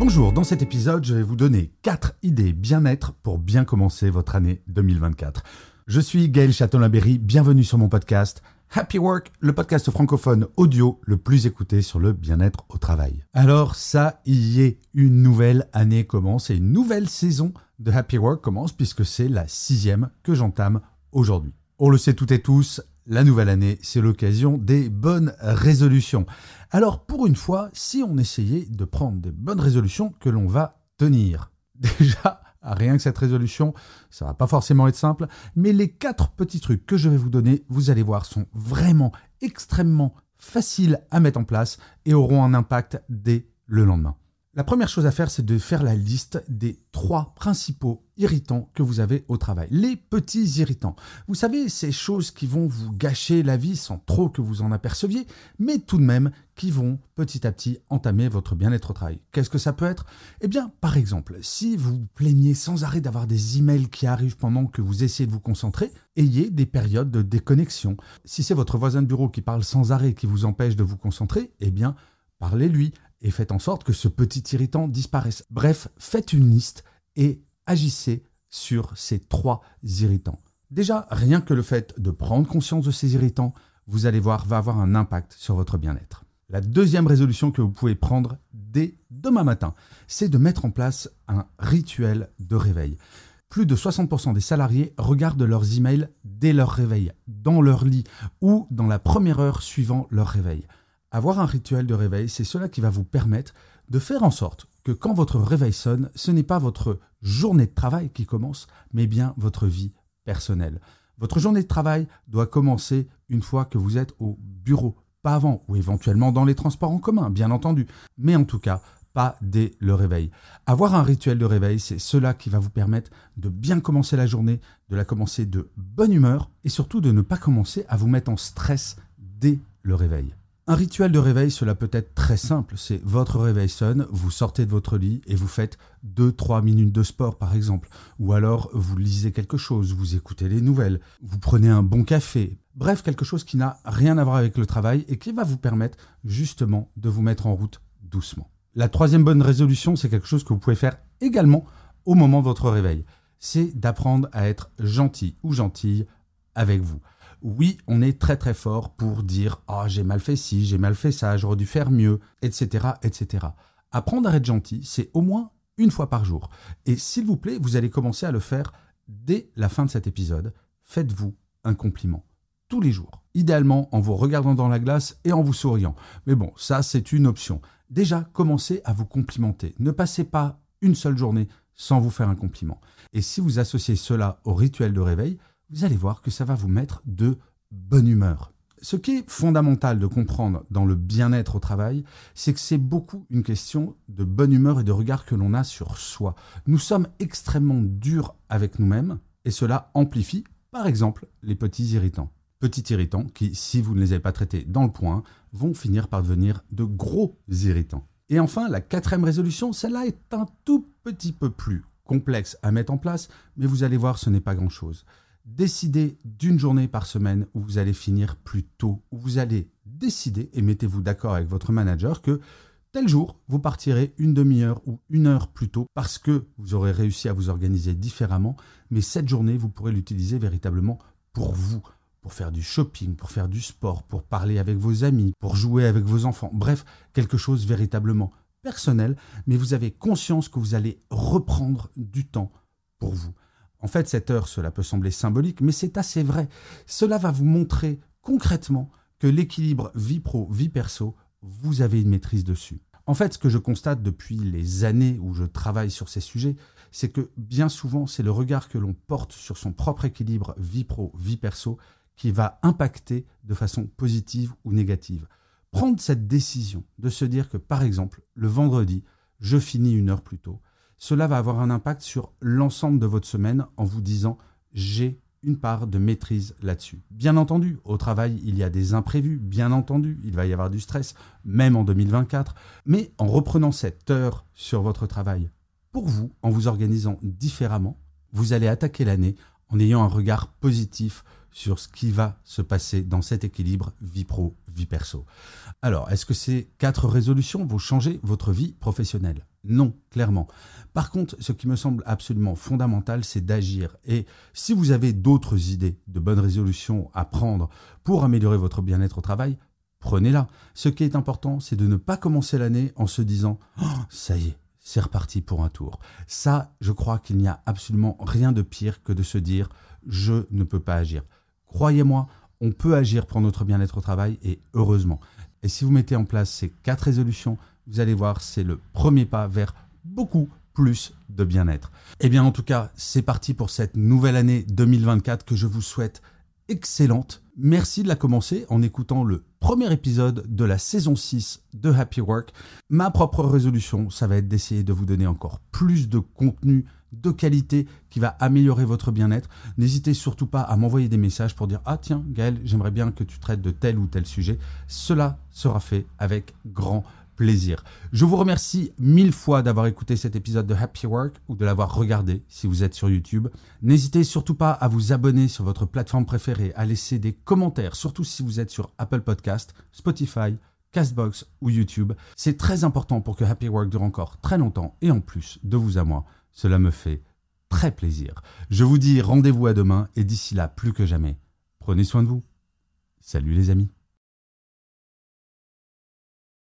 Bonjour, dans cet épisode, je vais vous donner 4 idées bien-être pour bien commencer votre année 2024. Je suis Gaël Châtelain-Berry, bienvenue sur mon podcast Happy Work, le podcast francophone audio le plus écouté sur le bien-être au travail. Alors ça y est, une nouvelle année commence et une nouvelle saison de Happy Work commence puisque c'est la sixième que j'entame aujourd'hui. On le sait toutes et tous, la nouvelle année, c'est l'occasion des bonnes résolutions. Alors pour une fois, si on essayait de prendre des bonnes résolutions que l'on va tenir. Déjà, Rien que cette résolution, ça va pas forcément être simple, mais les quatre petits trucs que je vais vous donner, vous allez voir, sont vraiment extrêmement faciles à mettre en place et auront un impact dès le lendemain. La première chose à faire, c'est de faire la liste des trois principaux irritants que vous avez au travail. Les petits irritants. Vous savez, ces choses qui vont vous gâcher la vie sans trop que vous en aperceviez, mais tout de même qui vont petit à petit entamer votre bien-être au travail. Qu'est-ce que ça peut être? Eh bien, par exemple, si vous plaignez sans arrêt d'avoir des emails qui arrivent pendant que vous essayez de vous concentrer, ayez des périodes de déconnexion. Si c'est votre voisin de bureau qui parle sans arrêt qui vous empêche de vous concentrer, eh bien, parlez-lui et faites en sorte que ce petit irritant disparaisse. Bref, faites une liste et agissez sur ces trois irritants. Déjà, rien que le fait de prendre conscience de ces irritants, vous allez voir, va avoir un impact sur votre bien-être. La deuxième résolution que vous pouvez prendre dès demain matin, c'est de mettre en place un rituel de réveil. Plus de 60% des salariés regardent leurs emails dès leur réveil, dans leur lit ou dans la première heure suivant leur réveil. Avoir un rituel de réveil, c'est cela qui va vous permettre de faire en sorte que quand votre réveil sonne, ce n'est pas votre journée de travail qui commence, mais bien votre vie personnelle. Votre journée de travail doit commencer une fois que vous êtes au bureau, pas avant, ou éventuellement dans les transports en commun, bien entendu, mais en tout cas pas dès le réveil. Avoir un rituel de réveil, c'est cela qui va vous permettre de bien commencer la journée, de la commencer de bonne humeur et surtout de ne pas commencer à vous mettre en stress dès le réveil. Un rituel de réveil, cela peut être très simple. C'est votre réveil sonne, vous sortez de votre lit et vous faites 2-3 minutes de sport par exemple. Ou alors vous lisez quelque chose, vous écoutez les nouvelles, vous prenez un bon café. Bref, quelque chose qui n'a rien à voir avec le travail et qui va vous permettre justement de vous mettre en route doucement. La troisième bonne résolution, c'est quelque chose que vous pouvez faire également au moment de votre réveil. C'est d'apprendre à être gentil ou gentille avec vous oui, on est très très fort pour dire ah j'ai mal fait ci, j'ai mal fait ça, j'aurais dû faire mieux, etc., etc. Apprendre à être gentil, c'est au moins une fois par jour. Et s'il vous plaît, vous allez commencer à le faire dès la fin de cet épisode. Faites-vous un compliment tous les jours. Idéalement en vous regardant dans la glace et en vous souriant. Mais bon, ça c'est une option. Déjà, commencez à vous complimenter. Ne passez pas une seule journée sans vous faire un compliment. Et si vous associez cela au rituel de réveil, vous allez voir que ça va vous mettre de bonne humeur. Ce qui est fondamental de comprendre dans le bien-être au travail, c'est que c'est beaucoup une question de bonne humeur et de regard que l'on a sur soi. Nous sommes extrêmement durs avec nous-mêmes et cela amplifie, par exemple, les petits irritants. Petits irritants qui, si vous ne les avez pas traités dans le point, vont finir par devenir de gros irritants. Et enfin, la quatrième résolution, celle-là est un tout petit peu plus complexe à mettre en place, mais vous allez voir, ce n'est pas grand-chose décidez d'une journée par semaine où vous allez finir plus tôt, où vous allez décider et mettez-vous d'accord avec votre manager que tel jour, vous partirez une demi-heure ou une heure plus tôt parce que vous aurez réussi à vous organiser différemment, mais cette journée, vous pourrez l'utiliser véritablement pour vous, pour faire du shopping, pour faire du sport, pour parler avec vos amis, pour jouer avec vos enfants, bref, quelque chose véritablement personnel, mais vous avez conscience que vous allez reprendre du temps pour vous. En fait, cette heure, cela peut sembler symbolique, mais c'est assez vrai. Cela va vous montrer concrètement que l'équilibre vie pro, vie perso, vous avez une maîtrise dessus. En fait, ce que je constate depuis les années où je travaille sur ces sujets, c'est que bien souvent, c'est le regard que l'on porte sur son propre équilibre vie pro, vie perso qui va impacter de façon positive ou négative. prendre cette décision de se dire que, par exemple, le vendredi, je finis une heure plus tôt, cela va avoir un impact sur l'ensemble de votre semaine en vous disant j'ai une part de maîtrise là-dessus. Bien entendu, au travail, il y a des imprévus, bien entendu, il va y avoir du stress, même en 2024, mais en reprenant cette heure sur votre travail, pour vous, en vous organisant différemment, vous allez attaquer l'année en ayant un regard positif sur ce qui va se passer dans cet équilibre vie pro, vie perso. Alors, est-ce que ces quatre résolutions vont changer votre vie professionnelle? Non, clairement. Par contre, ce qui me semble absolument fondamental, c'est d'agir. Et si vous avez d'autres idées de bonnes résolutions à prendre pour améliorer votre bien-être au travail, prenez-la. Ce qui est important, c'est de ne pas commencer l'année en se disant oh, ça y est, c'est reparti pour un tour. Ça, je crois qu'il n'y a absolument rien de pire que de se dire je ne peux pas agir. Croyez-moi, on peut agir pour notre bien-être au travail et heureusement. Et si vous mettez en place ces quatre résolutions, vous allez voir, c'est le premier pas vers beaucoup plus de bien-être. Eh bien, en tout cas, c'est parti pour cette nouvelle année 2024 que je vous souhaite excellente. Merci de la commencer en écoutant le premier épisode de la saison 6 de Happy Work. Ma propre résolution, ça va être d'essayer de vous donner encore plus de contenu de qualité qui va améliorer votre bien-être. N'hésitez surtout pas à m'envoyer des messages pour dire Ah tiens, Gaël, j'aimerais bien que tu traites de tel ou tel sujet. Cela sera fait avec grand plaisir. Je vous remercie mille fois d'avoir écouté cet épisode de Happy Work ou de l'avoir regardé si vous êtes sur YouTube. N'hésitez surtout pas à vous abonner sur votre plateforme préférée, à laisser des commentaires, surtout si vous êtes sur Apple Podcast, Spotify, Castbox ou YouTube. C'est très important pour que Happy Work dure encore très longtemps et en plus de vous à moi. Cela me fait très plaisir. Je vous dis rendez-vous à demain et d'ici là, plus que jamais, prenez soin de vous. Salut les amis.